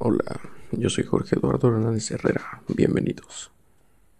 Hola, yo soy Jorge Eduardo Hernández Herrera. Bienvenidos.